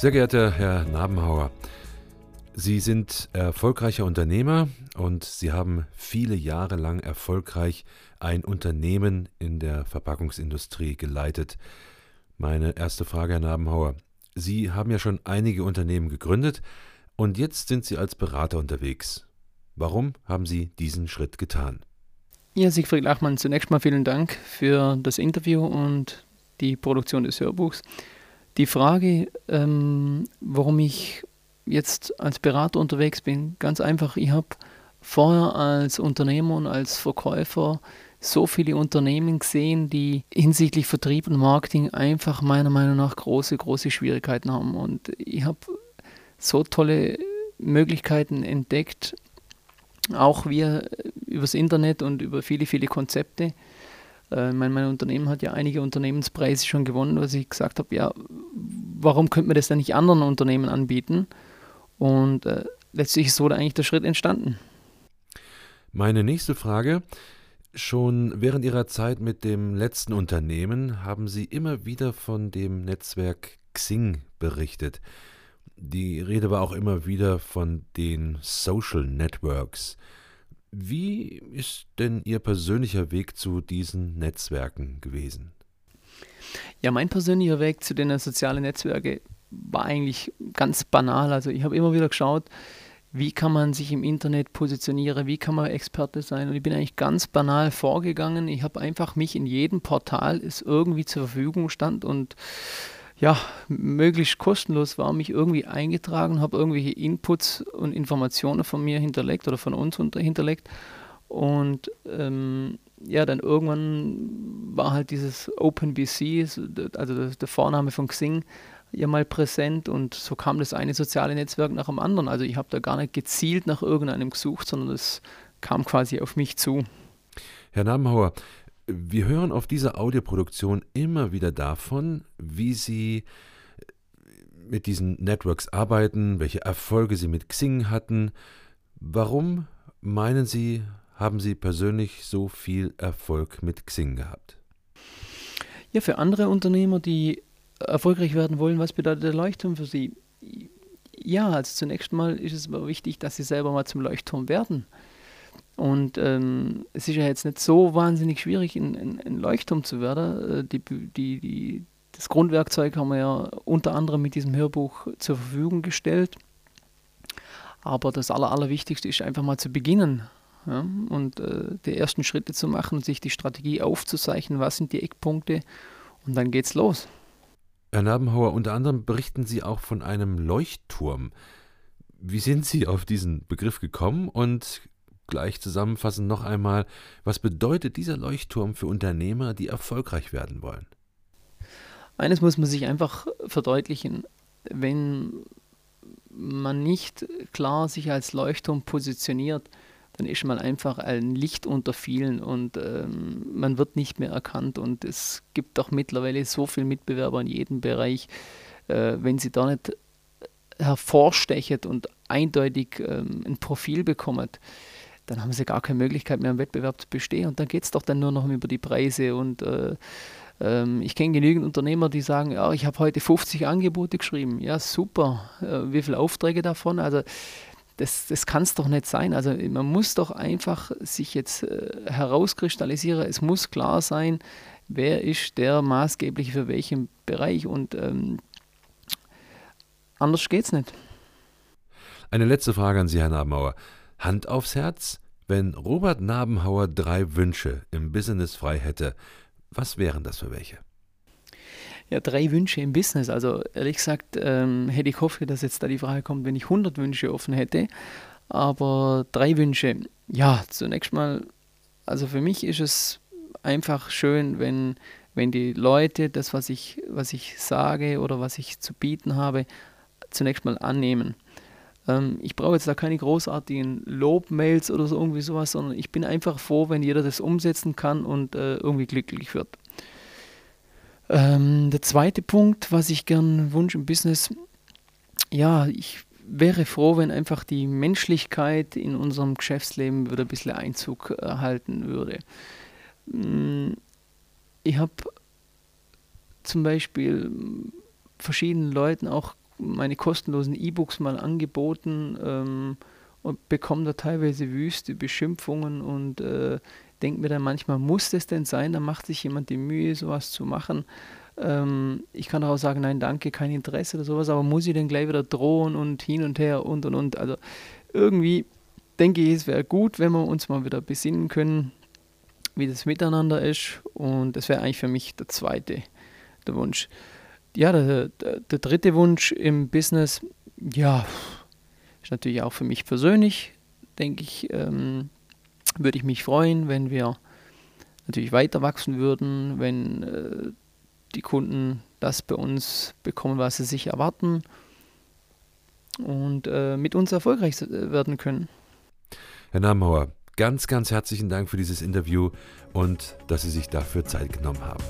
Sehr geehrter Herr Nabenhauer, Sie sind erfolgreicher Unternehmer und Sie haben viele Jahre lang erfolgreich ein Unternehmen in der Verpackungsindustrie geleitet. Meine erste Frage, Herr Nabenhauer. Sie haben ja schon einige Unternehmen gegründet und jetzt sind Sie als Berater unterwegs. Warum haben Sie diesen Schritt getan? Ja, Siegfried Lachmann, zunächst mal vielen Dank für das Interview und die Produktion des Hörbuchs. Die Frage, ähm, warum ich jetzt als Berater unterwegs bin, ganz einfach, ich habe vorher als Unternehmer und als Verkäufer so viele Unternehmen gesehen, die hinsichtlich Vertrieb und Marketing einfach meiner Meinung nach große, große Schwierigkeiten haben. Und ich habe so tolle Möglichkeiten entdeckt, auch wir übers Internet und über viele, viele Konzepte. Äh, mein, mein Unternehmen hat ja einige Unternehmenspreise schon gewonnen, was ich gesagt habe, ja, warum könnte man das dann nicht anderen Unternehmen anbieten? Und äh, letztlich ist so eigentlich der Schritt entstanden. Meine nächste Frage. Schon während Ihrer Zeit mit dem letzten Unternehmen haben Sie immer wieder von dem Netzwerk Xing berichtet. Die Rede war auch immer wieder von den Social Networks. Wie ist denn Ihr persönlicher Weg zu diesen Netzwerken gewesen? Ja, mein persönlicher Weg zu den sozialen Netzwerken war eigentlich ganz banal. Also ich habe immer wieder geschaut, wie kann man sich im Internet positionieren, wie kann man Experte sein. Und ich bin eigentlich ganz banal vorgegangen. Ich habe einfach mich in jedem Portal, es irgendwie zur Verfügung stand und ja, möglichst kostenlos war, mich irgendwie eingetragen, habe irgendwelche Inputs und Informationen von mir hinterlegt oder von uns hinterlegt. Und ähm, ja, dann irgendwann war halt dieses OpenBC, also der Vorname von Xing, ja mal präsent und so kam das eine soziale Netzwerk nach dem anderen. Also ich habe da gar nicht gezielt nach irgendeinem gesucht, sondern es kam quasi auf mich zu. Herr Nabenhauer, wir hören auf dieser Audioproduktion immer wieder davon, wie Sie mit diesen Networks arbeiten, welche Erfolge Sie mit Xing hatten. Warum meinen Sie, haben Sie persönlich so viel Erfolg mit Xing gehabt? Ja, für andere Unternehmer, die erfolgreich werden wollen, was bedeutet der Leuchtturm für sie? Ja, also zunächst mal ist es aber wichtig, dass sie selber mal zum Leuchtturm werden. Und ähm, es ist ja jetzt nicht so wahnsinnig schwierig, ein, ein, ein Leuchtturm zu werden. Äh, die, die, die, das Grundwerkzeug haben wir ja unter anderem mit diesem Hörbuch zur Verfügung gestellt. Aber das Aller, Allerwichtigste ist einfach mal zu beginnen ja, und äh, die ersten Schritte zu machen, sich die Strategie aufzuzeichnen, was sind die Eckpunkte und dann geht's los. Herr Nabenhauer, unter anderem berichten Sie auch von einem Leuchtturm. Wie sind Sie auf diesen Begriff gekommen? Und gleich zusammenfassend noch einmal, was bedeutet dieser Leuchtturm für Unternehmer, die erfolgreich werden wollen? Eines muss man sich einfach verdeutlichen, wenn man nicht klar sich als Leuchtturm positioniert, dann ist man einfach ein Licht unter vielen und ähm, man wird nicht mehr erkannt. Und es gibt auch mittlerweile so viele Mitbewerber in jedem Bereich. Äh, wenn sie da nicht hervorstechet und eindeutig ähm, ein Profil bekommt, dann haben sie gar keine Möglichkeit mehr im Wettbewerb zu bestehen. Und dann geht es doch dann nur noch über die Preise. Und äh, ähm, ich kenne genügend Unternehmer, die sagen, ja, ich habe heute 50 Angebote geschrieben. Ja, super. Äh, wie viele Aufträge davon? Also das, das kann es doch nicht sein. Also man muss doch einfach sich jetzt äh, herauskristallisieren, es muss klar sein, wer ist der maßgebliche für welchen Bereich und ähm, anders es nicht. Eine letzte Frage an Sie, Herr Nabenhauer. Hand aufs Herz, wenn Robert Nabenhauer drei Wünsche im Business frei hätte, was wären das für welche? Ja, drei Wünsche im Business. Also ehrlich gesagt ähm, hätte ich hoffe, dass jetzt da die Frage kommt, wenn ich 100 Wünsche offen hätte. Aber drei Wünsche. Ja, zunächst mal, also für mich ist es einfach schön, wenn, wenn die Leute das, was ich, was ich sage oder was ich zu bieten habe, zunächst mal annehmen. Ähm, ich brauche jetzt da keine großartigen Lobmails oder so irgendwie sowas, sondern ich bin einfach froh, wenn jeder das umsetzen kann und äh, irgendwie glücklich wird. Ähm, der zweite Punkt, was ich gern wünsche im Business, ja, ich wäre froh, wenn einfach die Menschlichkeit in unserem Geschäftsleben wieder ein bisschen Einzug erhalten würde. Mm, ich habe zum Beispiel verschiedenen Leuten auch meine kostenlosen E-Books mal angeboten ähm, und bekomme da teilweise wüste Beschimpfungen und äh, denke mir dann manchmal, muss das denn sein? Da macht sich jemand die Mühe, sowas zu machen. Ähm, ich kann auch sagen, nein, danke, kein Interesse oder sowas, aber muss ich denn gleich wieder drohen und hin und her und und und. Also irgendwie denke ich, es wäre gut, wenn wir uns mal wieder besinnen können, wie das miteinander ist. Und das wäre eigentlich für mich der zweite der Wunsch. Ja, der, der, der dritte Wunsch im Business, ja, ist natürlich auch für mich persönlich, denke ich, ähm, würde ich mich freuen, wenn wir natürlich weiter wachsen würden, wenn äh, die Kunden das bei uns bekommen, was sie sich erwarten und äh, mit uns erfolgreich werden können. Herr Namauer, ganz, ganz herzlichen Dank für dieses Interview und dass Sie sich dafür Zeit genommen haben.